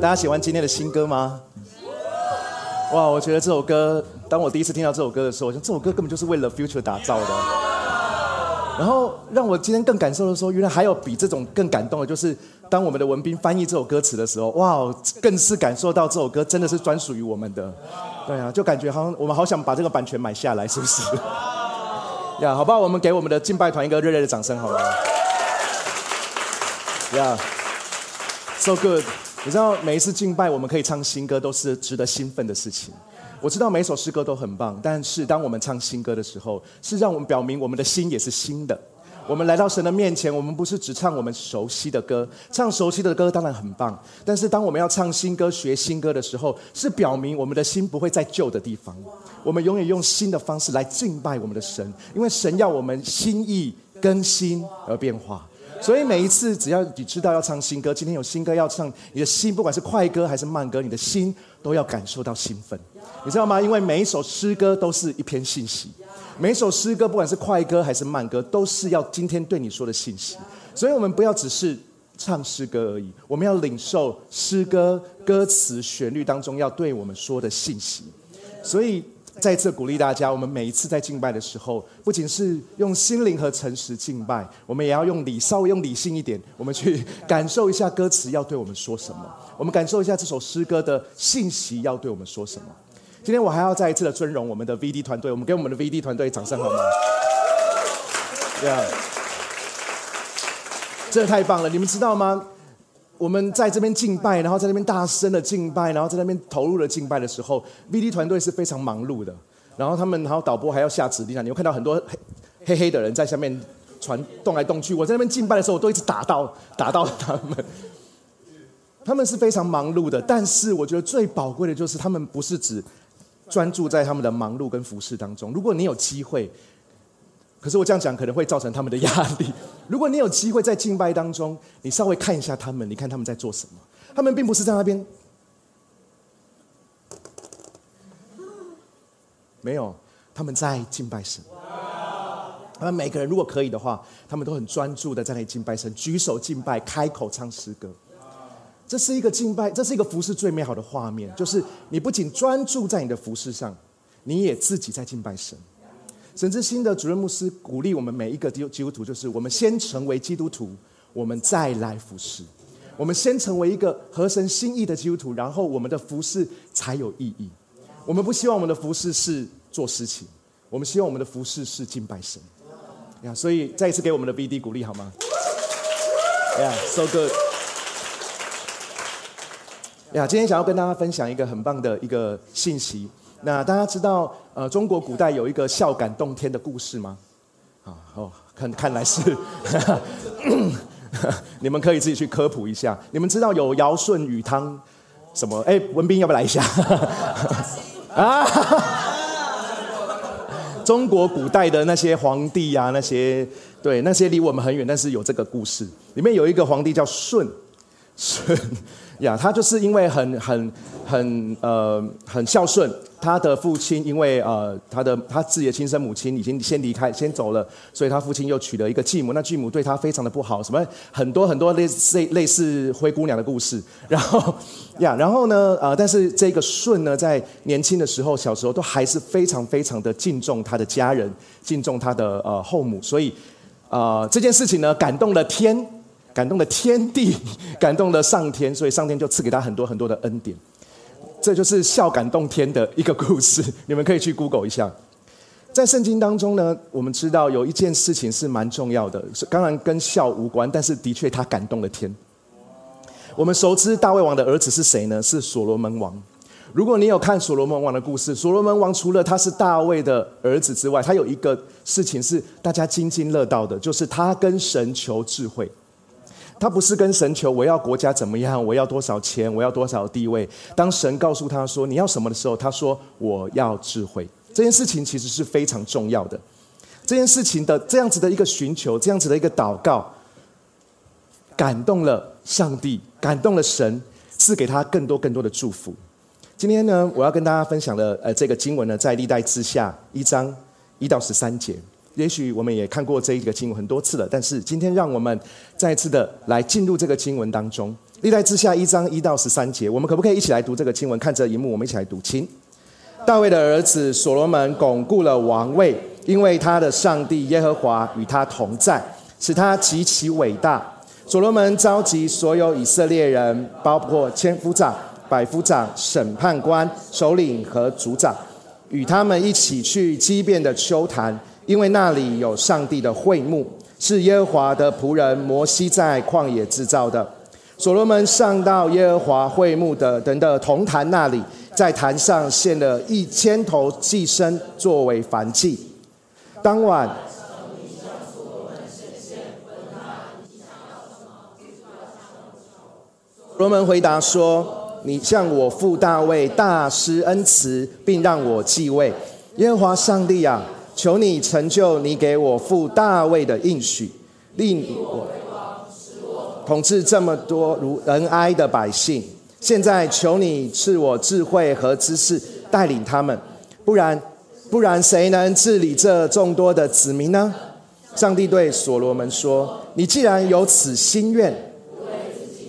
大家喜欢今天的新歌吗？哇，我觉得这首歌，当我第一次听到这首歌的时候，我觉得这首歌根本就是为了 Future 打造的。然后让我今天更感受的说，原来还有比这种更感动的，就是当我们的文斌翻译这首歌词的时候，哇，更是感受到这首歌真的是专属于我们的。对啊，就感觉好像我们好想把这个版权买下来，是不是？呀，好不好？我们给我们的敬拜团一个热烈的掌声，好吗？呀，so good。你知道每一次敬拜，我们可以唱新歌，都是值得兴奋的事情。我知道每首诗歌都很棒，但是当我们唱新歌的时候，是让我们表明我们的心也是新的。我们来到神的面前，我们不是只唱我们熟悉的歌，唱熟悉的歌当然很棒。但是当我们要唱新歌、学新歌的时候，是表明我们的心不会在旧的地方。我们永远用新的方式来敬拜我们的神，因为神要我们心意更新而变化。所以每一次，只要你知道要唱新歌，今天有新歌要唱，你的心不管是快歌还是慢歌，你的心都要感受到兴奋，你知道吗？因为每一首诗歌都是一篇信息，每一首诗歌不管是快歌还是慢歌，都是要今天对你说的信息。所以我们不要只是唱诗歌而已，我们要领受诗歌歌词旋律当中要对我们说的信息。所以。再次鼓励大家，我们每一次在敬拜的时候，不仅是用心灵和诚实敬拜，我们也要用理，稍微用理性一点，我们去感受一下歌词要对我们说什么，我们感受一下这首诗歌的信息要对我们说什么。今天我还要再一次的尊荣我们的 VD 团队，我们给我们的 VD 团队掌声好吗？对啊，真的太棒了！你们知道吗？我们在这边敬拜，然后在那边大声的敬拜，然后在那边投入了敬拜的时候，VD 团队是非常忙碌的。然后他们，然后导播还要下指令啊！你会看到很多黑黑黑的人在下面传动来动去。我在那边敬拜的时候，我都一直打到打到他们。他们是非常忙碌的，但是我觉得最宝贵的就是他们不是只专注在他们的忙碌跟服饰当中。如果你有机会。可是我这样讲可能会造成他们的压力。如果你有机会在敬拜当中，你稍微看一下他们，你看他们在做什么？他们并不是在那边，没有，他们在敬拜神。他们每个人如果可以的话，他们都很专注的在那里敬拜神，举手敬拜，开口唱诗歌。这是一个敬拜，这是一个服饰最美好的画面，就是你不仅专注在你的服饰上，你也自己在敬拜神。神之心的主任牧师鼓励我们每一个基督基督徒，就是我们先成为基督徒，我们再来服侍。我们先成为一个合神心意的基督徒，然后我们的服侍才有意义。我们不希望我们的服侍是做事情，我们希望我们的服侍是敬拜神。呀，所以再一次给我们的 BD 鼓励好吗呀，So good。呀，今天想要跟大家分享一个很棒的一个信息。那大家知道，呃，中国古代有一个孝感动天的故事吗？啊，哦，看看来是，你们可以自己去科普一下。你们知道有尧舜禹汤什么？哎，文斌要不要来一下？啊，中国古代的那些皇帝呀，那些对那些离我们很远，但是有这个故事。里面有一个皇帝叫舜，舜。呀，他就是因为很很很呃很孝顺，他的父亲因为呃他的他自己的亲生母亲已经先离开先走了，所以他父亲又娶了一个继母，那继母对他非常的不好，什么很多很多类似类似灰姑娘的故事，然后呀，然后呢呃，但是这个舜呢，在年轻的时候小时候都还是非常非常的敬重他的家人，敬重他的呃后母，所以呃这件事情呢感动了天。感动了天地，感动了上天，所以上天就赐给他很多很多的恩典。这就是孝感动天的一个故事，你们可以去 Google 一下。在圣经当中呢，我们知道有一件事情是蛮重要的，是当然跟孝无关，但是的确他感动了天。我们熟知大卫王的儿子是谁呢？是所罗门王。如果你有看所罗门王的故事，所罗门王除了他是大卫的儿子之外，他有一个事情是大家津津乐道的，就是他跟神求智慧。他不是跟神求我要国家怎么样，我要多少钱，我要多少地位。当神告诉他说你要什么的时候，他说我要智慧。这件事情其实是非常重要的。这件事情的这样子的一个寻求，这样子的一个祷告，感动了上帝，感动了神，赐给他更多更多的祝福。今天呢，我要跟大家分享的呃这个经文呢，在历代之下一章一到十三节。也许我们也看过这一个经文很多次了，但是今天让我们再次的来进入这个经文当中。历代之下一章一到十三节，我们可不可以一起来读这个经文？看着荧幕，我们一起来读。请大卫的儿子所罗门巩固了王位，因为他的上帝耶和华与他同在，使他极其伟大。所罗门召集所有以色列人，包括千夫长、百夫长、审判官、首领和族长，与他们一起去畸变的丘坛，因为那里有上帝的会幕，是耶和华的仆人摩西在旷野制造的。所罗门上到耶和华会幕的等的铜坛那里，在坛上献了一千头祭牲作为燔祭。当晚，所罗门回答说：“你向我父大卫大施恩慈，并让我继位。耶和华上帝啊，求你成就你给我父大卫的应许，令我。”统治这么多如仁哀的百姓，现在求你赐我智慧和知识，带领他们，不然，不然谁能治理这众多的子民呢？上帝对所罗门说：“你既然有此心愿，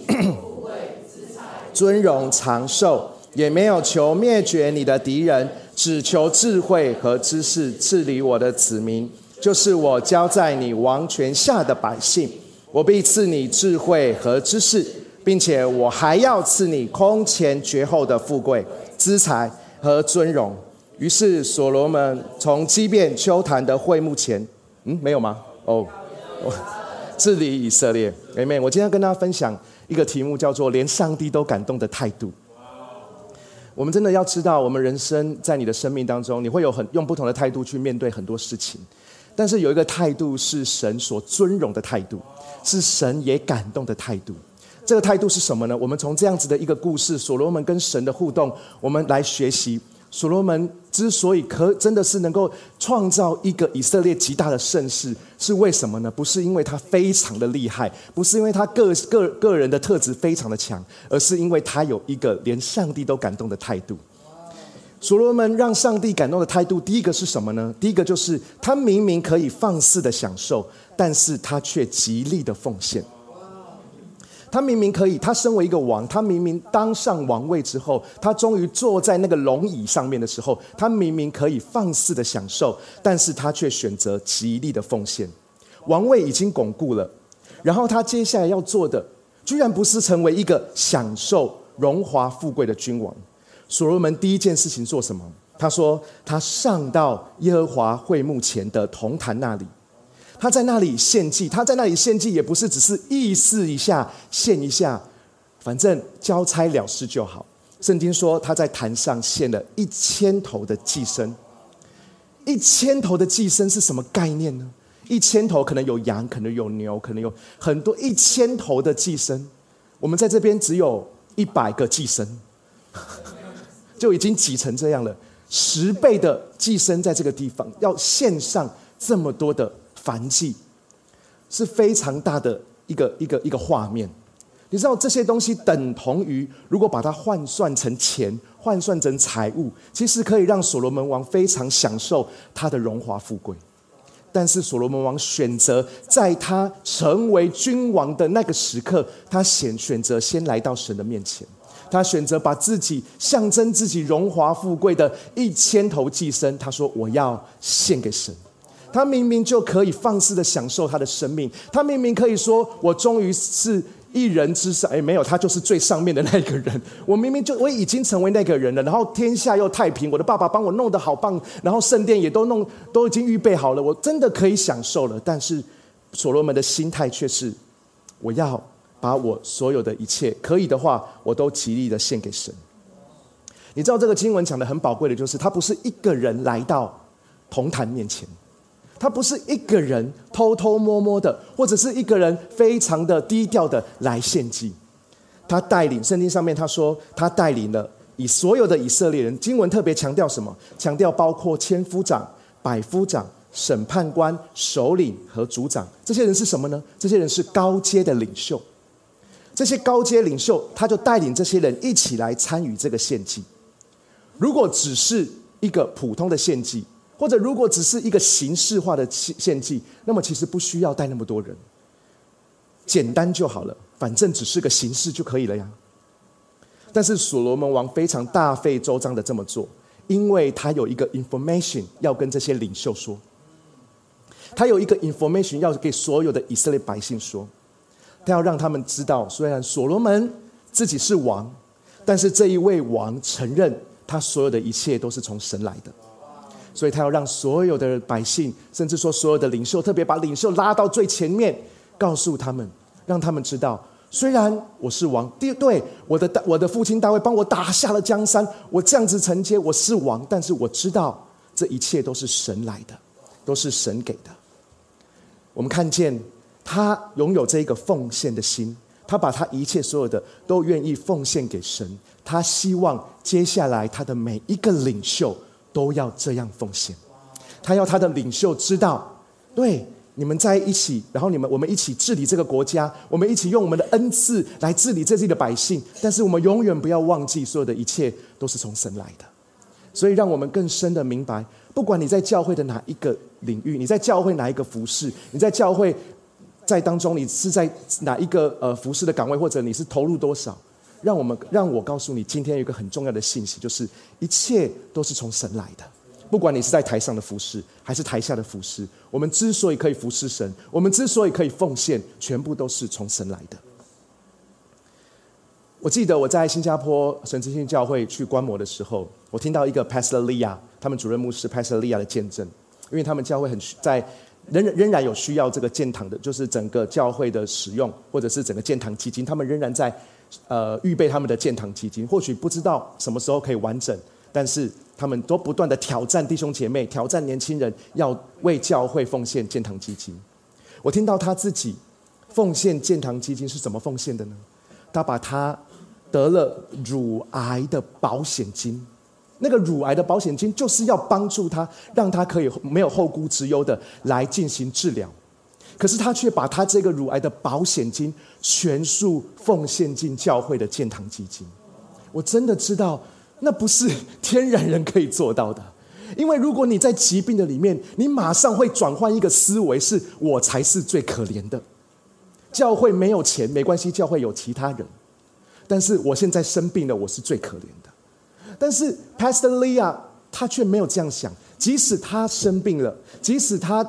尊荣长寿，也没有求灭绝你的敌人，只求智慧和知识治理我的子民，就是我交在你王权下的百姓。”我必赐你智慧和知识，并且我还要赐你空前绝后的富贵、资财和尊荣。于是所罗门从基变丘坛的会幕前，嗯，没有吗？哦，治理以色列。妹妹，我今天跟大家分享一个题目，叫做“连上帝都感动的态度”。我们真的要知道，我们人生在你的生命当中，你会有很用不同的态度去面对很多事情。但是有一个态度是神所尊荣的态度，是神也感动的态度。这个态度是什么呢？我们从这样子的一个故事，所罗门跟神的互动，我们来学习。所罗门之所以可真的是能够创造一个以色列极大的盛世，是为什么呢？不是因为他非常的厉害，不是因为他个个个人的特质非常的强，而是因为他有一个连上帝都感动的态度。所罗门让上帝感动的态度，第一个是什么呢？第一个就是他明明可以放肆的享受，但是他却极力的奉献。他明明可以，他身为一个王，他明明当上王位之后，他终于坐在那个龙椅上面的时候，他明明可以放肆的享受，但是他却选择极力的奉献。王位已经巩固了，然后他接下来要做的，居然不是成为一个享受荣华富贵的君王。所罗门第一件事情做什么？他说：“他上到耶和华会幕前的铜坛那里，他在那里献祭。他在那里献祭，也不是只是意思一下献一下，反正交差了事就好。圣经说他在坛上献了一千头的祭牲。一千头的祭牲是什么概念呢？一千头可能有羊，可能有牛，可能有很多一千头的祭牲。我们在这边只有一百个祭牲。”就已经挤成这样了，十倍的寄生在这个地方，要献上这么多的繁祭，是非常大的一个一个一个画面。你知道这些东西等同于，如果把它换算成钱，换算成财物，其实可以让所罗门王非常享受他的荣华富贵。但是所罗门王选择在他成为君王的那个时刻，他选选择先来到神的面前。他选择把自己象征自己荣华富贵的一千头寄生，他说：“我要献给神。”他明明就可以放肆的享受他的生命，他明明可以说：“我终于是一人之上。”哎，没有，他就是最上面的那个人。我明明就我已经成为那个人了，然后天下又太平，我的爸爸帮我弄得好棒，然后圣殿也都弄都已经预备好了，我真的可以享受了。但是所罗门的心态却是：我要。把我所有的一切，可以的话，我都极力的献给神。你知道这个经文讲的很宝贵的，就是他不是一个人来到铜坛面前，他不是一个人偷偷摸摸的，或者是一个人非常的低调的来献祭。他带领圣经上面他说，他带领了以所有的以色列人。经文特别强调什么？强调包括千夫长、百夫长、审判官、首领和族长。这些人是什么呢？这些人是高阶的领袖。这些高阶领袖，他就带领这些人一起来参与这个献祭。如果只是一个普通的献祭，或者如果只是一个形式化的献献祭，那么其实不需要带那么多人。简单就好了，反正只是个形式就可以了呀。但是所罗门王非常大费周章的这么做，因为他有一个 information 要跟这些领袖说，他有一个 information 要给所有的以色列百姓说，他要让他们知道，虽然所罗门自己是王，但是这一位王承认他所有的一切都是从神来的。所以他要让所有的百姓，甚至说所有的领袖，特别把领袖拉到最前面，告诉他们，让他们知道，虽然我是王，第对我的我的父亲大卫帮我打下了江山，我这样子承接我是王，但是我知道这一切都是神来的，都是神给的。我们看见他拥有这一个奉献的心，他把他一切所有的都愿意奉献给神，他希望接下来他的每一个领袖。都要这样奉献，他要他的领袖知道，对你们在一起，然后你们我们一起治理这个国家，我们一起用我们的恩赐来治理这里的百姓。但是我们永远不要忘记，所有的一切都是从神来的。所以让我们更深的明白，不管你在教会的哪一个领域，你在教会哪一个服饰，你在教会在当中，你是在哪一个呃服饰的岗位，或者你是投入多少。让我们让我告诉你，今天有一个很重要的信息，就是一切都是从神来的。不管你是在台上的服侍，还是台下的服侍，我们之所以可以服侍神，我们之所以可以奉献，全部都是从神来的。我记得我在新加坡神之信教会去观摩的时候，我听到一个 Pastor Lia，他们主任牧师 Pastor Lia 的见证，因为他们教会很在仍仍然有需要这个建堂的，就是整个教会的使用，或者是整个建堂基金，他们仍然在。呃，预备他们的建堂基金，或许不知道什么时候可以完整，但是他们都不断的挑战弟兄姐妹，挑战年轻人，要为教会奉献建堂基金。我听到他自己奉献建堂基金是怎么奉献的呢？他把他得了乳癌的保险金，那个乳癌的保险金就是要帮助他，让他可以没有后顾之忧的来进行治疗。可是他却把他这个乳癌的保险金全数奉献进教会的建堂基金，我真的知道那不是天然人可以做到的，因为如果你在疾病的里面，你马上会转换一个思维，是我才是最可怜的。教会没有钱没关系，教会有其他人，但是我现在生病了，我是最可怜的。但是 Pastor Leah 他却没有这样想，即使他生病了，即使他。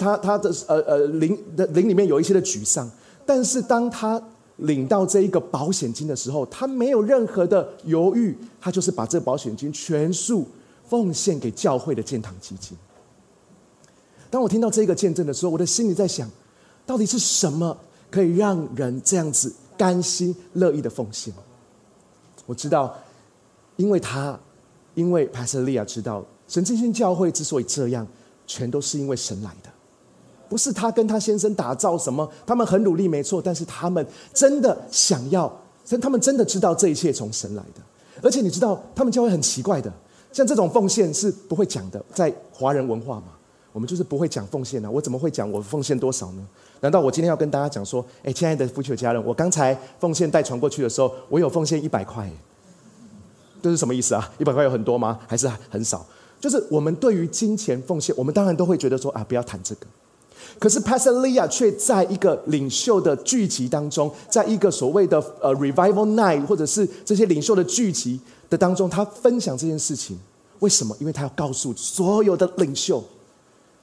他他的呃呃灵的灵里面有一些的沮丧，但是当他领到这一个保险金的时候，他没有任何的犹豫，他就是把这保险金全数奉献给教会的建堂基金。当我听到这个见证的时候，我的心里在想，到底是什么可以让人这样子甘心乐意的奉献？我知道，因为他因为帕瑟利亚知道，神经性教会之所以这样，全都是因为神来的。不是他跟他先生打造什么，他们很努力没错，但是他们真的想要，他们真的知道这一切从神来的。而且你知道，他们教会很奇怪的，像这种奉献是不会讲的，在华人文化嘛，我们就是不会讲奉献啊。我怎么会讲我奉献多少呢？难道我今天要跟大家讲说，哎，亲爱的夫妻家人，我刚才奉献带传过去的时候，我有奉献一百块，这是什么意思啊？一百块有很多吗？还是很少？就是我们对于金钱奉献，我们当然都会觉得说啊，不要谈这个。可是 Pastor Lia 却在一个领袖的聚集当中，在一个所谓的呃 Revival Night，或者是这些领袖的聚集的当中，他分享这件事情。为什么？因为他要告诉所有的领袖，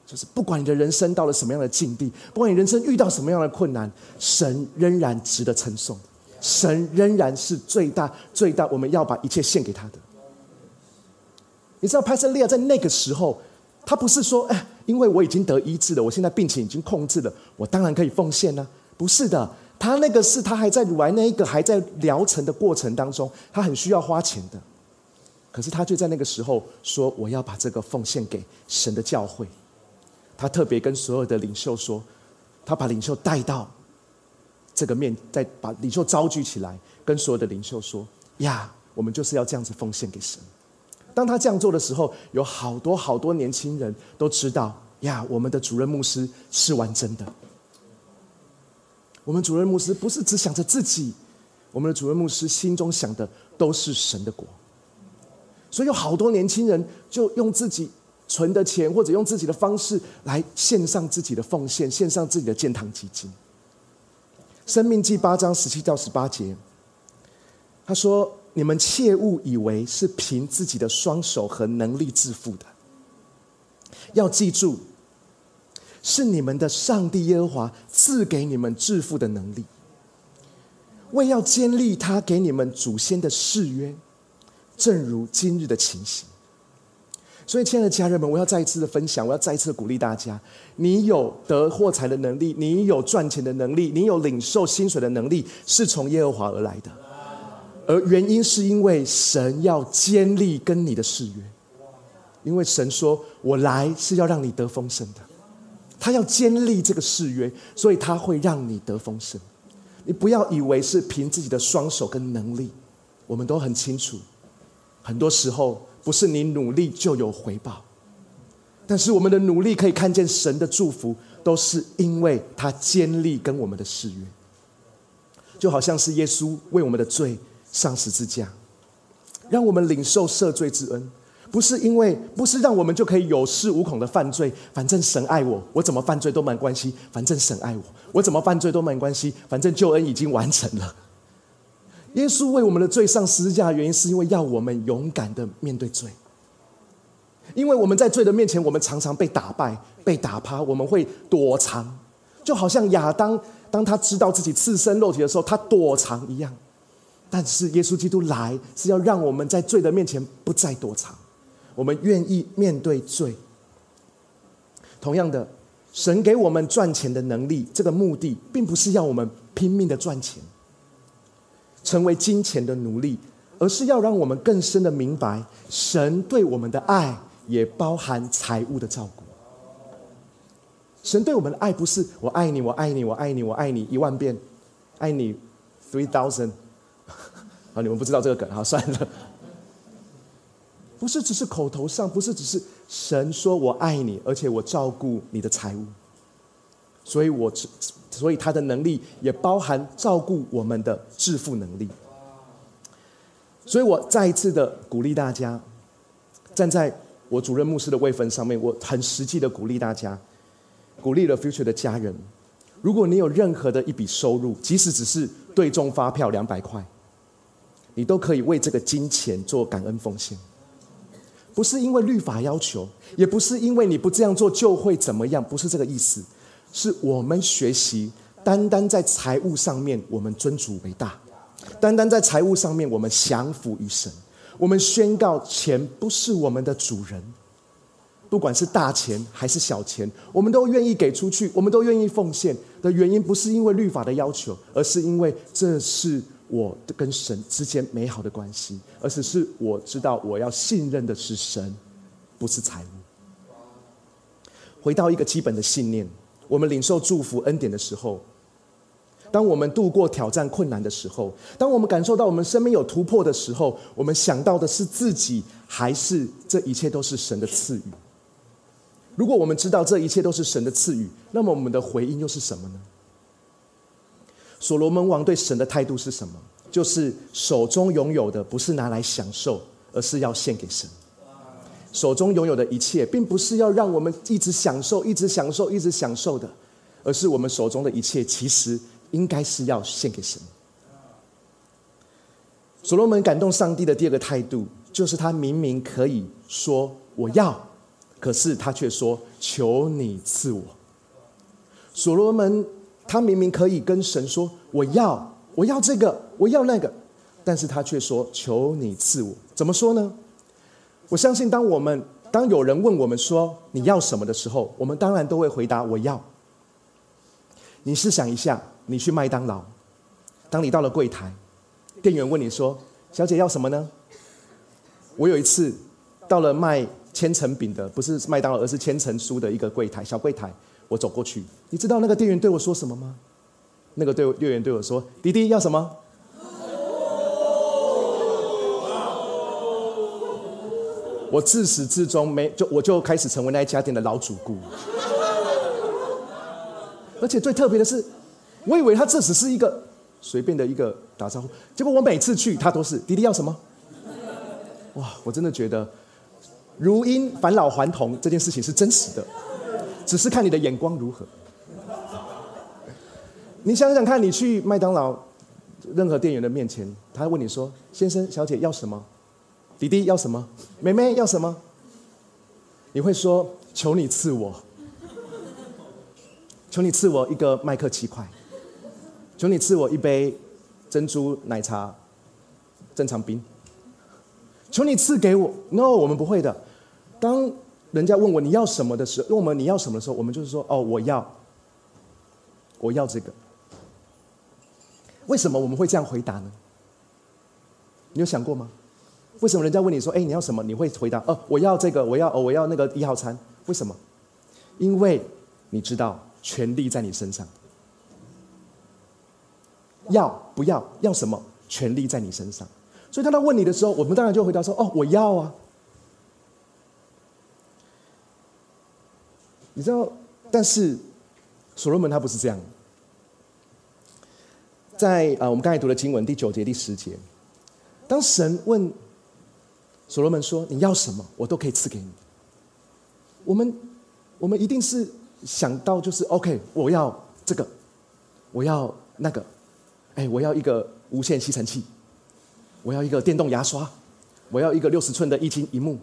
就是不管你的人生到了什么样的境地，不管你人生遇到什么样的困难，神仍然值得称颂，神仍然是最大最大，我们要把一切献给他的。你知道 Pastor Lia 在那个时候。他不是说，哎，因为我已经得医治了，我现在病情已经控制了，我当然可以奉献呢。不是的，他那个是他还在乳癌那一个还在疗程的过程当中，他很需要花钱的。可是他就在那个时候说，我要把这个奉献给神的教会。他特别跟所有的领袖说，他把领袖带到这个面，再把领袖招聚起来，跟所有的领袖说，呀，我们就是要这样子奉献给神。当他这样做的时候，有好多好多年轻人都知道呀，我们的主任牧师是玩真的。我们主任牧师不是只想着自己，我们的主任牧师心中想的都是神的国。所以有好多年轻人就用自己存的钱，或者用自己的方式来献上自己的奉献，献上自己的建堂基金。生命记八章十七到十八节，他说：“你们切勿以为是凭自己的双手和能力致富的，要记住，是你们的上帝耶和华赐给你们致富的能力，为要坚立他给你们祖先的誓约，正如今日的情形。”所以，亲爱的家人们，我要再一次的分享，我要再一次的鼓励大家：你有得获财的能力，你有赚钱的能力，你有领受薪水的能力，是从耶和华而来的。而原因是因为神要坚立跟你的誓约，因为神说：“我来是要让你得丰盛的。”他要坚立这个誓约，所以他会让你得丰盛。你不要以为是凭自己的双手跟能力，我们都很清楚，很多时候。不是你努力就有回报，但是我们的努力可以看见神的祝福，都是因为他坚立跟我们的誓约，就好像是耶稣为我们的罪上十字架，让我们领受赦罪之恩，不是因为不是让我们就可以有恃无恐的犯罪，反正神爱我，我怎么犯罪都没关系，反正神爱我，我怎么犯罪都没关系，反正救恩已经完成了。耶稣为我们的罪上十字架原因，是因为要我们勇敢的面对罪。因为我们在罪的面前，我们常常被打败、被打趴，我们会躲藏，就好像亚当当他知道自己赤身肉体的时候，他躲藏一样。但是耶稣基督来，是要让我们在罪的面前不再躲藏，我们愿意面对罪。同样的，神给我们赚钱的能力，这个目的，并不是要我们拼命的赚钱。成为金钱的奴隶，而是要让我们更深的明白，神对我们的爱也包含财物的照顾。神对我们的爱不是“我爱你，我爱你，我爱你，我爱你一万遍，爱你 three thousand”。啊，你们不知道这个梗，好算了。不是只是口头上，不是只是神说我爱你，而且我照顾你的财物。所以，我所以他的能力也包含照顾我们的致富能力。所以我再一次的鼓励大家，站在我主任牧师的位分上面，我很实际的鼓励大家，鼓励了 Future 的家人。如果你有任何的一笔收入，即使只是对中发票两百块，你都可以为这个金钱做感恩奉献。不是因为律法要求，也不是因为你不这样做就会怎么样，不是这个意思。是我们学习，单单在财务上面，我们尊主为大；单单在财务上面，我们降服于神。我们宣告，钱不是我们的主人，不管是大钱还是小钱，我们都愿意给出去，我们都愿意奉献。的原因不是因为律法的要求，而是因为这是我跟神之间美好的关系，而是是我知道我要信任的是神，不是财物。回到一个基本的信念。我们领受祝福恩典的时候，当我们度过挑战困难的时候，当我们感受到我们生命有突破的时候，我们想到的是自己，还是这一切都是神的赐予？如果我们知道这一切都是神的赐予，那么我们的回应又是什么呢？所罗门王对神的态度是什么？就是手中拥有的不是拿来享受，而是要献给神。手中拥有的一切，并不是要让我们一直享受、一直享受、一直享受的，而是我们手中的一切，其实应该是要献给神。所罗门感动上帝的第二个态度，就是他明明可以说我要，可是他却说求你赐我。所罗门他明明可以跟神说我要，我要这个，我要那个，但是他却说求你赐我。怎么说呢？我相信，当我们当有人问我们说你要什么的时候，我们当然都会回答我要。你试想一下，你去麦当劳，当你到了柜台，店员问你说：“小姐要什么呢？”我有一次到了卖千层饼的，不是麦当劳，而是千层酥的一个柜台，小柜台，我走过去，你知道那个店员对我说什么吗？那个对店员对我说：“弟弟要什么？”我自始至终没就我就开始成为那一家店的老主顾，而且最特别的是，我以为他这只是一个随便的一个打招呼，结果我每次去他都是弟弟要什么？哇，我真的觉得如因返老还童这件事情是真实的，只是看你的眼光如何。你想想看，你去麦当劳，任何店员的面前，他问你说：“先生、小姐要什么？弟弟要什么？妹妹要什么？”你会说：“求你赐我，求你赐我一个麦克七块，求你赐我一杯珍珠奶茶，正常冰。求你赐给我。”No，我们不会的。当人家问我你要什么的时候，问我们你要什么的时候，我们就是说：“哦，我要，我要这个。”为什么我们会这样回答呢？你有想过吗？为什么人家问你说：“哎，你要什么？”你会回答：“哦，我要这个，我要哦，我要那个一号餐。”为什么？因为你知道权力在你身上。要不要？要什么？权力在你身上。所以当他问你的时候，我们当然就回答说：“哦，我要啊。”你知道，但是所罗门他不是这样。在啊，我们刚才读的经文第九节、第十节，当神问所罗门说：“你要什么，我都可以赐给你。”我们我们一定是想到就是 OK，我要这个，我要那个，哎，我要一个无线吸尘器，我要一个电动牙刷，我要一个六十寸的液晶荧幕，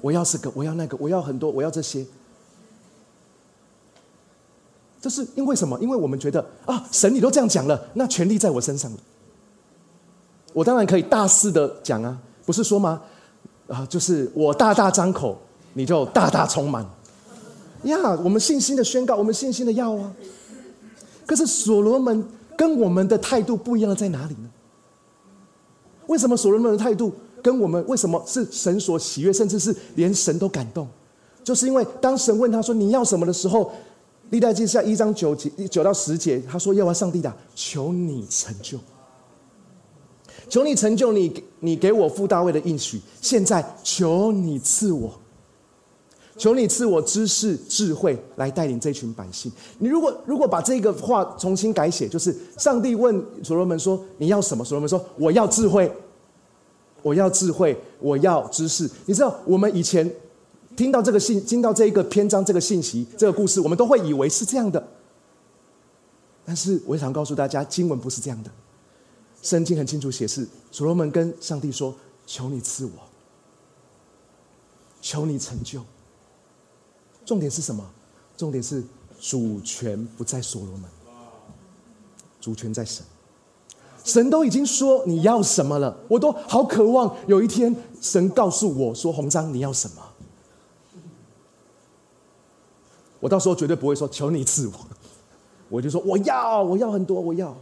我要这个，我要那个，我要很多，我要这些。这是因为什么？因为我们觉得啊，神你都这样讲了，那权力在我身上了。我当然可以大肆的讲啊，不是说吗？啊，就是我大大张口，你就大大充满。呀，我们信心的宣告，我们信心的要啊。可是所罗门跟我们的态度不一样，在哪里呢？为什么所罗门的态度跟我们为什么是神所喜悦，甚至是连神都感动？就是因为当神问他说你要什么的时候。历代记下一章九节九到十节，他说：“要啊，上帝的，求你成就，求你成就你你给我父大卫的应许。现在求你赐我，求你赐我知识智慧来带领这群百姓。你如果如果把这个话重新改写，就是上帝问所罗门说：你要什么？所罗门说：我要智慧，我要智慧，我要知识。你知道我们以前。”听到这个信，听到这一个篇章，这个信息，这个故事，我们都会以为是这样的。但是，我想告诉大家，经文不是这样的。圣经很清楚显示，所罗门跟上帝说：“求你赐我，求你成就。”重点是什么？重点是主权不在所罗门，主权在神。神都已经说你要什么了，我都好渴望有一天神告诉我说：“红章，你要什么？”我到时候绝对不会说求你赐我，我就说我要，我要很多，我要。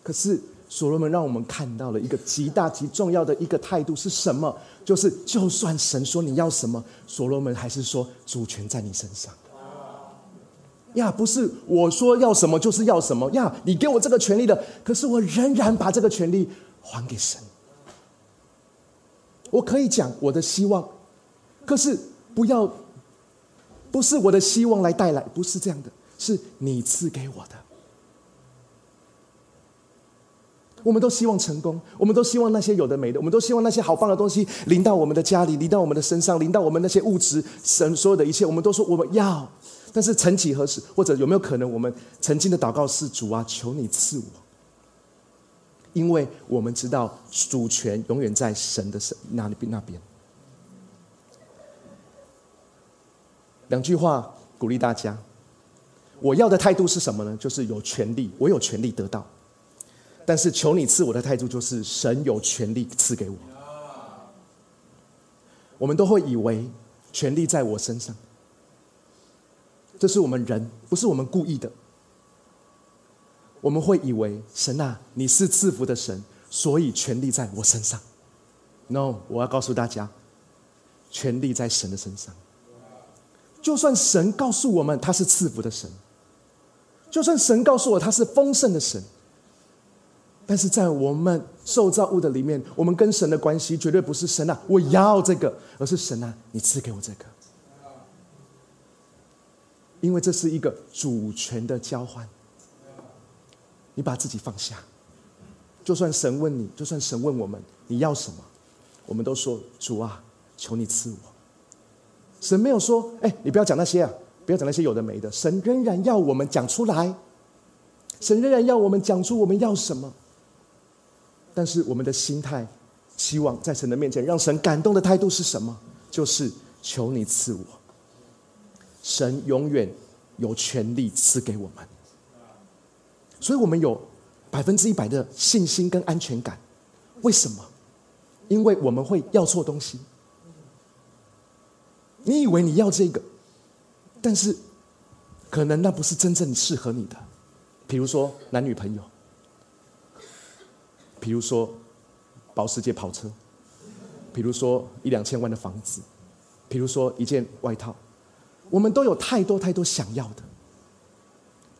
可是所罗门让我们看到了一个极大极重要的一个态度是什么？就是就算神说你要什么，所罗门还是说主权在你身上。呀，不是我说要什么就是要什么呀，你给我这个权利的，可是我仍然把这个权利还给神。我可以讲我的希望，可是不要。不是我的希望来带来，不是这样的，是你赐给我的。我们都希望成功，我们都希望那些有的没的，我们都希望那些好棒的东西临到我们的家里，临到我们的身上，临到我们那些物质神所有的一切，我们都说我们要。但是曾几何时，或者有没有可能，我们曾经的祷告是主啊，求你赐我，因为我们知道主权永远在神的神那里那边。两句话鼓励大家。我要的态度是什么呢？就是有权利，我有权利得到。但是求你赐我的态度就是神有权利赐给我。我们都会以为权力在我身上，这是我们人，不是我们故意的。我们会以为神啊，你是赐福的神，所以权力在我身上。No，我要告诉大家，权力在神的身上。就算神告诉我们他是赐福的神，就算神告诉我他是丰盛的神，但是在我们受造物的里面，我们跟神的关系绝对不是神啊，我要这个，而是神啊，你赐给我这个，因为这是一个主权的交换。你把自己放下，就算神问你，就算神问我们你要什么，我们都说主啊，求你赐我。神没有说：“哎，你不要讲那些啊，不要讲那些有的没的。”神仍然要我们讲出来。神仍然要我们讲出我们要什么。但是我们的心态，希望在神的面前让神感动的态度是什么？就是求你赐我。神永远有权利赐给我们，所以我们有百分之一百的信心跟安全感。为什么？因为我们会要错东西。你以为你要这个，但是可能那不是真正适合你的。比如说男女朋友，比如说保时捷跑车，比如说一两千万的房子，比如说一件外套，我们都有太多太多想要的。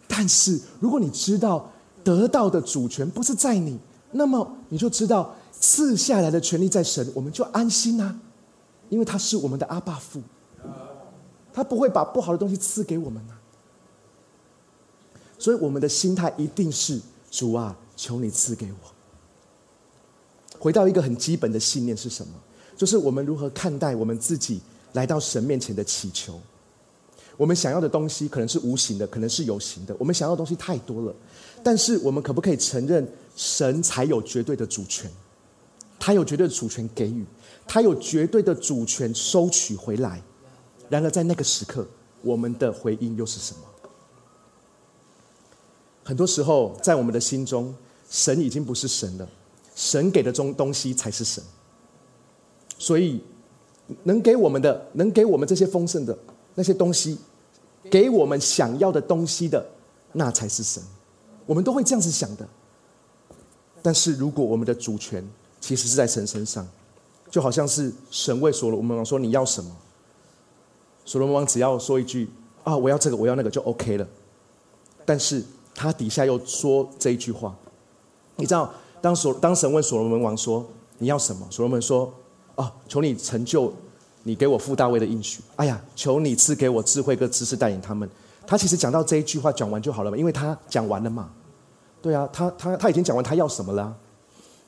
但是如果你知道得到的主权不是在你，那么你就知道赐下来的权利在神，我们就安心啊。因为他是我们的阿爸父，他不会把不好的东西赐给我们。所以我们的心态一定是主啊，求你赐给我。回到一个很基本的信念是什么？就是我们如何看待我们自己来到神面前的祈求。我们想要的东西可能是无形的，可能是有形的。我们想要的东西太多了，但是我们可不可以承认神才有绝对的主权？他有绝对的主权给予。他有绝对的主权收取回来，然而在那个时刻，我们的回应又是什么？很多时候，在我们的心中，神已经不是神了，神给的东东西才是神。所以，能给我们的，能给我们这些丰盛的那些东西，给我们想要的东西的，那才是神。我们都会这样子想的。但是如果我们的主权其实是在神身上，就好像是神为所罗门王说：“你要什么？”所罗门王只要说一句：“啊，我要这个，我要那个，就 OK 了。”但是他底下又说这一句话，你知道，当所当神问所罗门王说：“你要什么？”所罗门说：“啊，求你成就你给我父大卫的应许。哎呀，求你赐给我智慧跟知识带领他们。”他其实讲到这一句话讲完就好了嘛，因为他讲完了嘛。对啊，他他他已经讲完他要什么了。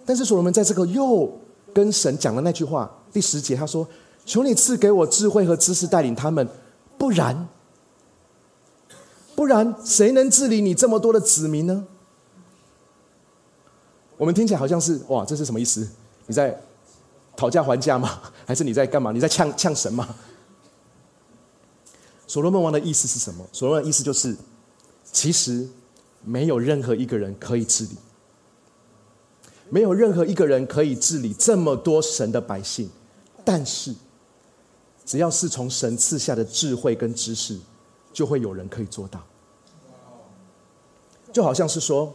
但是所罗门在这个又。跟神讲的那句话，第十节他说：“求你赐给我智慧和知识，带领他们，不然，不然谁能治理你这么多的子民呢？”我们听起来好像是哇，这是什么意思？你在讨价还价吗？还是你在干嘛？你在呛呛神吗？所罗门王的意思是什么？所罗门的意思就是，其实没有任何一个人可以治理。没有任何一个人可以治理这么多神的百姓，但是，只要是从神赐下的智慧跟知识，就会有人可以做到。就好像是说，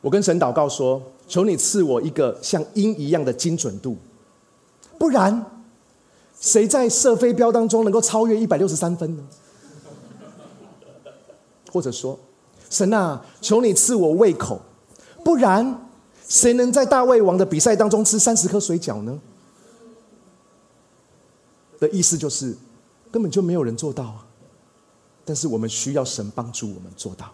我跟神祷告说：“求你赐我一个像鹰一样的精准度，不然，谁在射飞镖当中能够超越一百六十三分呢？”或者说：“神啊，求你赐我胃口。”不然，谁能在大胃王的比赛当中吃三十颗水饺呢？的意思就是，根本就没有人做到啊。但是我们需要神帮助我们做到。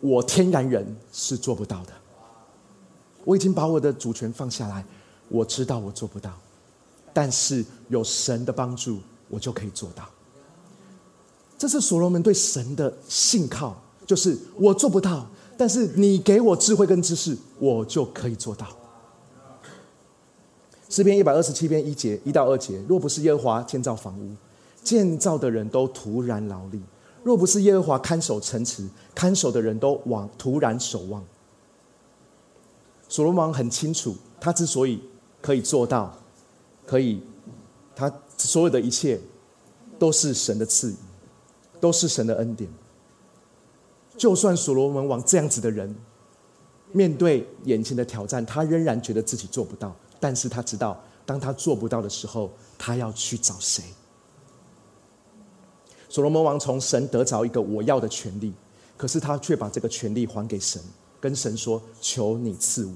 我天然人是做不到的。我已经把我的主权放下来，我知道我做不到，但是有神的帮助，我就可以做到。这是所罗门对神的信靠，就是我做不到。但是你给我智慧跟知识，我就可以做到。诗篇一百二十七篇一节一到二节，若不是耶和华建造房屋，建造的人都徒然劳力；若不是耶和华看守城池，看守的人都往徒然守望。所罗门很清楚，他之所以可以做到，可以，他所有的一切都是神的赐予，都是神的恩典。就算所罗门王这样子的人，面对眼前的挑战，他仍然觉得自己做不到。但是他知道，当他做不到的时候，他要去找谁？所罗门王从神得着一个我要的权利，可是他却把这个权利还给神，跟神说：“求你赐我。”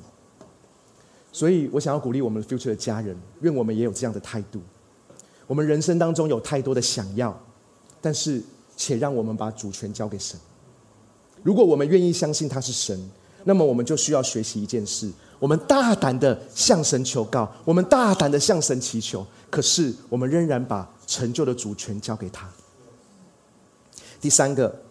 所以我想要鼓励我们 future 的家人，愿我们也有这样的态度。我们人生当中有太多的想要，但是且让我们把主权交给神。如果我们愿意相信他是神，那么我们就需要学习一件事：我们大胆的向神求告，我们大胆的向神祈求。可是我们仍然把成就的主权交给他。第三个，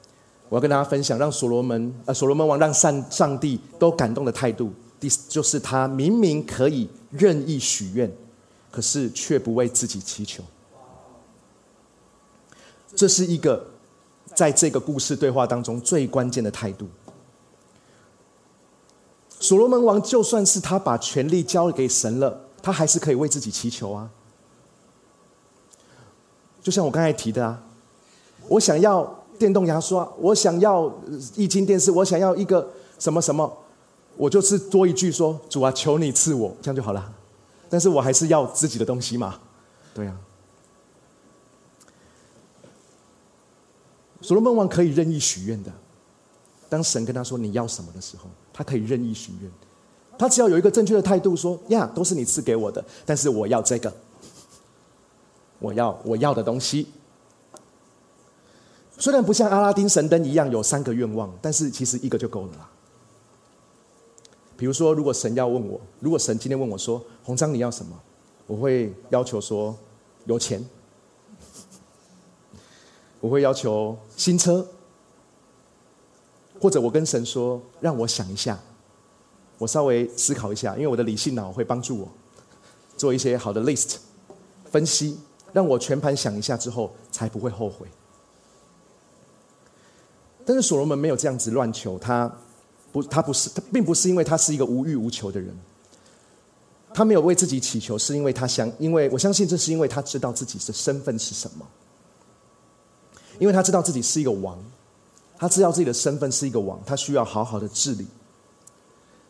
我要跟大家分享，让所罗门呃所罗门王让上上帝都感动的态度，第就是他明明可以任意许愿，可是却不为自己祈求。这是一个在这个故事对话当中最关键的态度。所罗门王就算是他把权力交给神了，他还是可以为自己祈求啊。就像我刚才提的啊，我想要电动牙刷，我想要液晶电视，我想要一个什么什么，我就是多一句说主啊，求你赐我，这样就好了。但是我还是要自己的东西嘛，对呀。所罗门王可以任意许愿的，当神跟他说你要什么的时候，他可以任意许愿。他只要有一个正确的态度，说呀，都是你赐给我的，但是我要这个。我要我要的东西，虽然不像阿拉丁神灯一样有三个愿望，但是其实一个就够了啦。比如说，如果神要问我，如果神今天问我说：“红章你要什么？”我会要求说有钱，我会要求新车，或者我跟神说：“让我想一下，我稍微思考一下，因为我的理性脑会帮助我做一些好的 list 分析。”让我全盘想一下之后，才不会后悔。但是所罗门没有这样子乱求，他不，他不是，他并不是因为他是一个无欲无求的人。他没有为自己祈求，是因为他想，因为我相信这是因为他知道自己的身份是什么。因为他知道自己是一个王，他知道自己的身份是一个王，他需要好好的治理。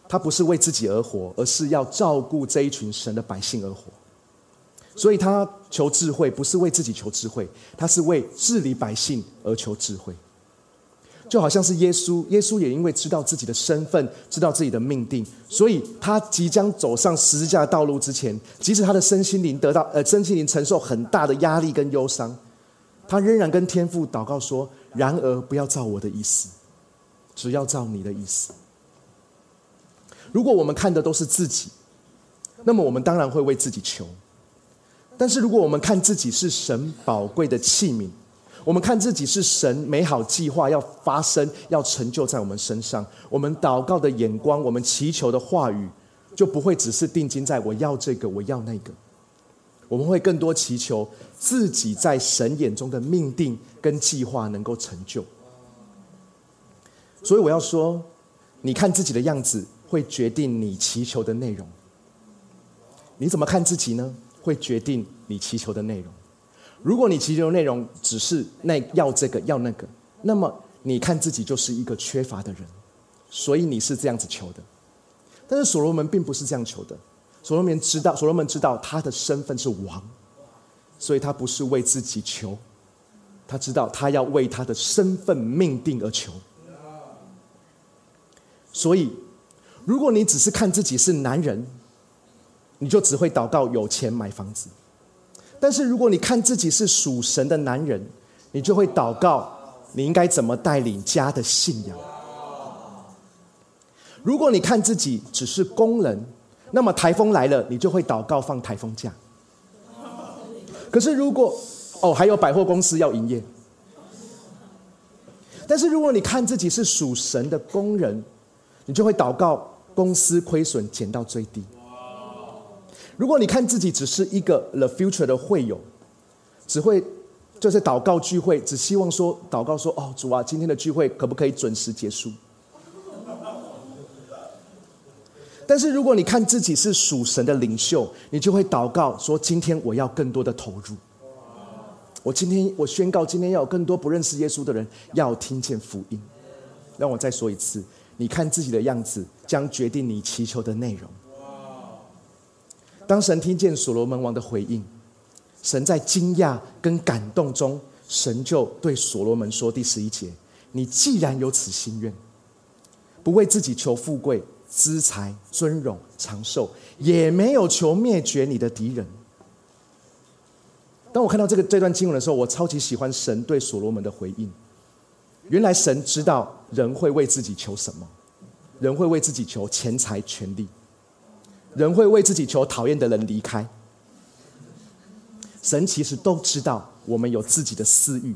他不是为自己而活，而是要照顾这一群神的百姓而活。所以他求智慧，不是为自己求智慧，他是为治理百姓而求智慧。就好像是耶稣，耶稣也因为知道自己的身份，知道自己的命定，所以他即将走上十字架道路之前，即使他的身心灵得到呃身心灵承受很大的压力跟忧伤，他仍然跟天父祷告说：“然而不要照我的意思，只要照你的意思。”如果我们看的都是自己，那么我们当然会为自己求。但是，如果我们看自己是神宝贵的器皿，我们看自己是神美好计划要发生、要成就在我们身上，我们祷告的眼光，我们祈求的话语，就不会只是定睛在我要这个，我要那个。我们会更多祈求自己在神眼中的命定跟计划能够成就。所以我要说，你看自己的样子，会决定你祈求的内容。你怎么看自己呢？会决定你祈求的内容。如果你祈求的内容只是那要这个要那个，那么你看自己就是一个缺乏的人，所以你是这样子求的。但是所罗门并不是这样求的。所罗门知道，所罗门知道他的身份是王，所以他不是为自己求，他知道他要为他的身份命定而求。所以，如果你只是看自己是男人，你就只会祷告有钱买房子，但是如果你看自己是属神的男人，你就会祷告你应该怎么带领家的信仰。如果你看自己只是工人，那么台风来了，你就会祷告放台风假。可是如果哦还有百货公司要营业，但是如果你看自己是属神的工人，你就会祷告公司亏损减到最低。如果你看自己只是一个 The Future 的会友，只会就是祷告聚会，只希望说祷告说哦主啊，今天的聚会可不可以准时结束？但是如果你看自己是属神的领袖，你就会祷告说今天我要更多的投入。我今天我宣告今天要有更多不认识耶稣的人要听见福音。让我再说一次，你看自己的样子将决定你祈求的内容。当神听见所罗门王的回应，神在惊讶跟感动中，神就对所罗门说：“第十一节，你既然有此心愿，不为自己求富贵、资财、尊荣、长寿，也没有求灭绝你的敌人。”当我看到这个这段经文的时候，我超级喜欢神对所罗门的回应。原来神知道人会为自己求什么，人会为自己求钱财、权利。人会为自己求讨厌的人离开，神其实都知道我们有自己的私欲，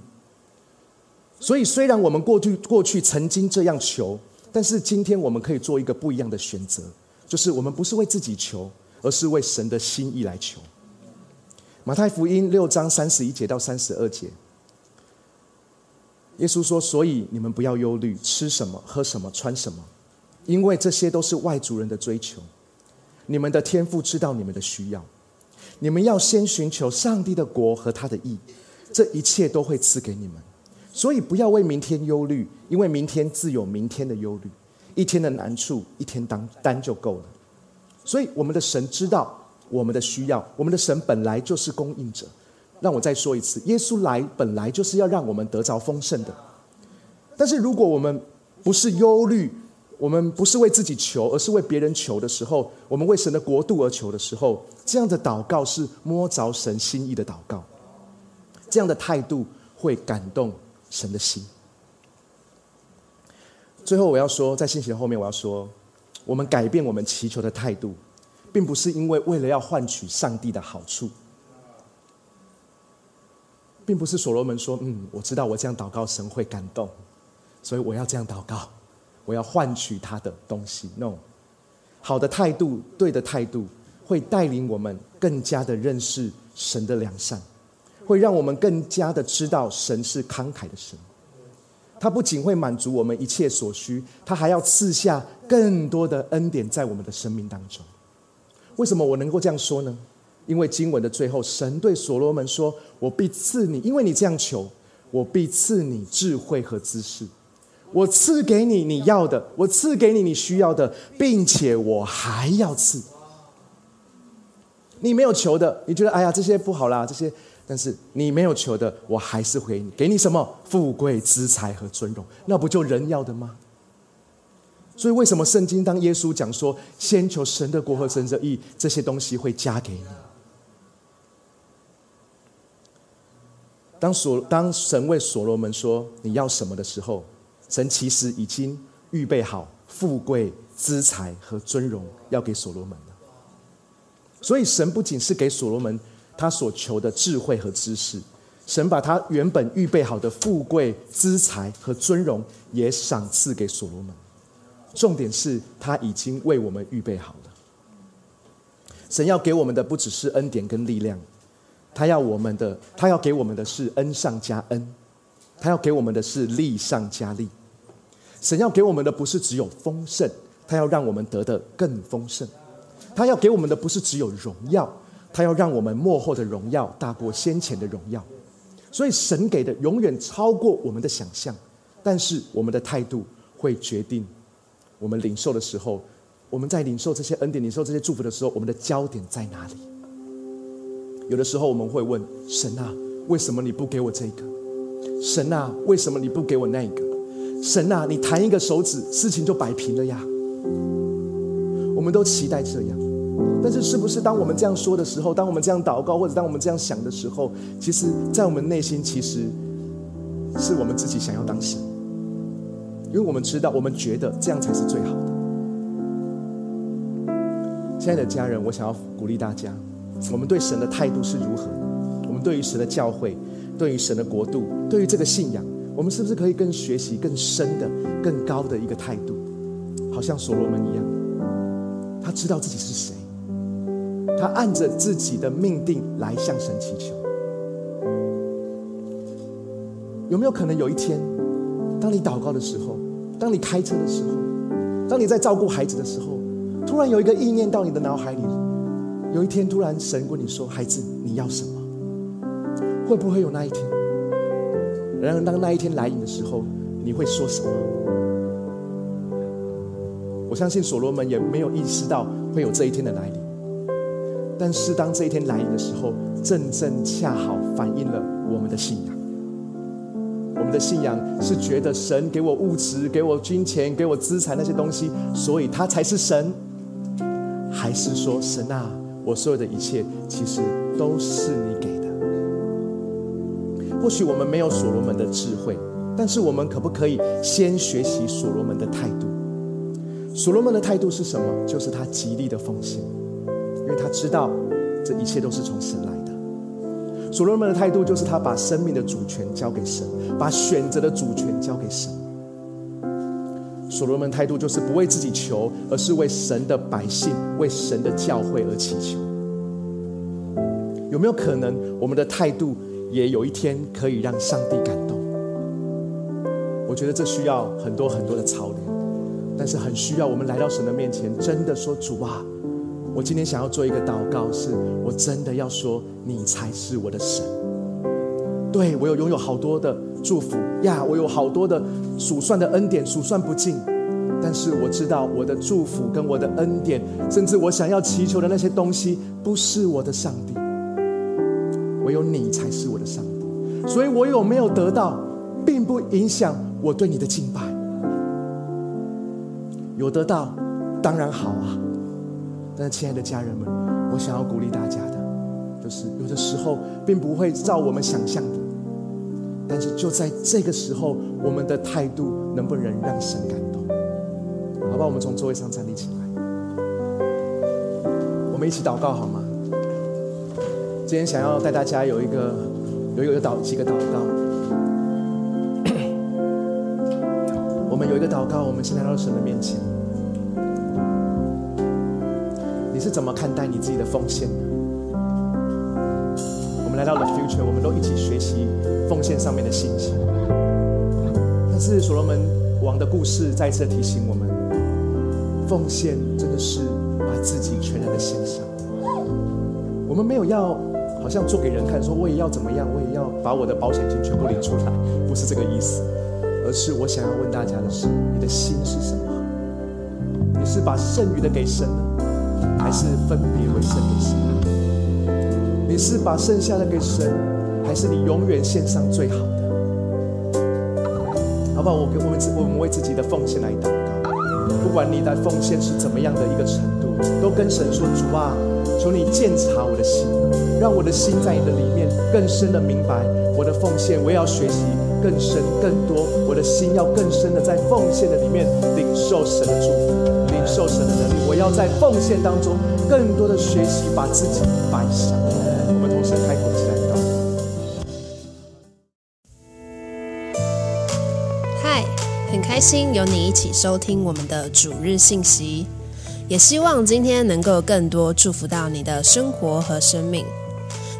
所以，虽然我们过去过去曾经这样求，但是今天我们可以做一个不一样的选择，就是我们不是为自己求，而是为神的心意来求。马太福音六章三十一节到三十二节，耶稣说：“所以你们不要忧虑，吃什么，喝什么，穿什么，因为这些都是外族人的追求。你们的天父知道你们的需要，你们要先寻求上帝的国和他的义，这一切都会赐给你们。”所以不要为明天忧虑，因为明天自有明天的忧虑。一天的难处，一天当担就够了。所以我们的神知道我们的需要，我们的神本来就是供应者。让我再说一次，耶稣来本来就是要让我们得着丰盛的。但是如果我们不是忧虑，我们不是为自己求，而是为别人求的时候，我们为神的国度而求的时候，这样的祷告是摸着神心意的祷告。这样的态度会感动。神的心。最后，我要说，在信息的后面，我要说，我们改变我们祈求的态度，并不是因为为了要换取上帝的好处，并不是所罗门说：“嗯，我知道我这样祷告神会感动，所以我要这样祷告，我要换取他的东西。” No，好的态度，对的态度，会带领我们更加的认识神的良善。会让我们更加的知道神是慷慨的神，他不仅会满足我们一切所需，他还要赐下更多的恩典在我们的生命当中。为什么我能够这样说呢？因为经文的最后，神对所罗门说：“我必赐你，因为你这样求，我必赐你智慧和知识，我赐给你你要的，我赐给你你需要的，并且我还要赐。你没有求的，你觉得哎呀这些不好啦，这些。”但是你没有求的，我还是回你，给你什么富贵、资财和尊荣，那不就人要的吗？所以为什么圣经当耶稣讲说，先求神的国和神的义，这些东西会加给你？当所当神为所罗门说你要什么的时候，神其实已经预备好富贵、资财和尊荣要给所罗门了。所以神不仅是给所罗门。他所求的智慧和知识，神把他原本预备好的富贵、资财和尊荣也赏赐给所罗门。重点是他已经为我们预备好了。神要给我们的不只是恩典跟力量，他要我们的，他要给我们的是恩上加恩，他要给我们的是利上加利。神要给我们的不是只有丰盛，他要让我们得的更丰盛。他要给我们的不是只有荣耀。他要让我们幕后的荣耀大过先前的荣耀，所以神给的永远超过我们的想象。但是我们的态度会决定我们领受的时候，我们在领受这些恩典、领受这些祝福的时候，我们的焦点在哪里？有的时候我们会问神啊，为什么你不给我这个？神啊，为什么你不给我那个？神啊，你弹一个手指，事情就摆平了呀。我们都期待这样。但是，是不是当我们这样说的时候，当我们这样祷告，或者当我们这样想的时候，其实，在我们内心，其实是我们自己想要当神，因为我们知道，我们觉得这样才是最好的。亲爱的家人，我想要鼓励大家，我们对神的态度是如何？我们对于神的教会，对于神的国度，对于这个信仰，我们是不是可以更学习更深的、更高的一个态度？好像所罗门一样，他知道自己是谁。他按着自己的命定来向神祈求，有没有可能有一天，当你祷告的时候，当你开车的时候，当你在照顾孩子的时候，突然有一个意念到你的脑海里，有一天突然神跟你说：“孩子，你要什么？”会不会有那一天？然而，当那一天来临的时候，你会说什么？我相信所罗门也没有意识到会有这一天的来临。但是当这一天来临的时候，正正恰好反映了我们的信仰。我们的信仰是觉得神给我物质、给我金钱、给我资产那些东西，所以他才是神，还是说神啊，我所有的一切其实都是你给的？或许我们没有所罗门的智慧，但是我们可不可以先学习所罗门的态度？所罗门的态度是什么？就是他极力的奉献。因为他知道这一切都是从神来的，所罗门的态度就是他把生命的主权交给神，把选择的主权交给神。所罗门态度就是不为自己求，而是为神的百姓、为神的教会而祈求。有没有可能，我们的态度也有一天可以让上帝感动？我觉得这需要很多很多的操练，但是很需要我们来到神的面前，真的说：“主啊，我今天想要做一个祷告，是我真的要说，你才是我的神。对我有拥有好多的祝福呀，我有好多的数算的恩典，数算不尽。但是我知道，我的祝福跟我的恩典，甚至我想要祈求的那些东西，不是我的上帝。唯有你才是我的上帝。所以我有没有得到，并不影响我对你的敬拜。有得到，当然好啊。但是，亲爱的家人们，我想要鼓励大家的，就是有的时候并不会照我们想象的。但是就在这个时候，我们的态度能不能让神感动？好吧，我们从座位上站立起来，我们一起祷告好吗？今天想要带大家有一个有一个祷几个祷告。我们有一个祷告，我们先来到神的面前。是怎么看待你自己的奉献呢？我们来到了 future，我们都一起学习奉献上面的信息。但是所罗门王的故事再次提醒我们，奉献真的是把自己全然的献上。我们没有要好像做给人看，说我也要怎么样，我也要把我的保险金全部领出来，不是这个意思，而是我想要问大家的是，你的心是什么？你是把剩余的给神呢？还是分别为圣给神？你是把剩下的给神，还是你永远献上最好的？好不好？我给我们我们为自己的奉献来祷告。不管你的奉献是怎么样的一个程度，都跟神说：主啊，求你鉴察我的心，让我的心在你的里面更深的明白我的奉献。我也要学习更深更多，我的心要更深的在奉献的里面领受神的祝福。受神的能力，我要在奉献当中更多的学习，把自己摆上。我们同时开口起来祷嗨，很开心有你一起收听我们的主日信息，也希望今天能够更多祝福到你的生活和生命。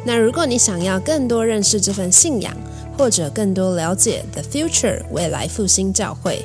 那如果你想要更多认识这份信仰，或者更多了解 The Future 未来复兴教会。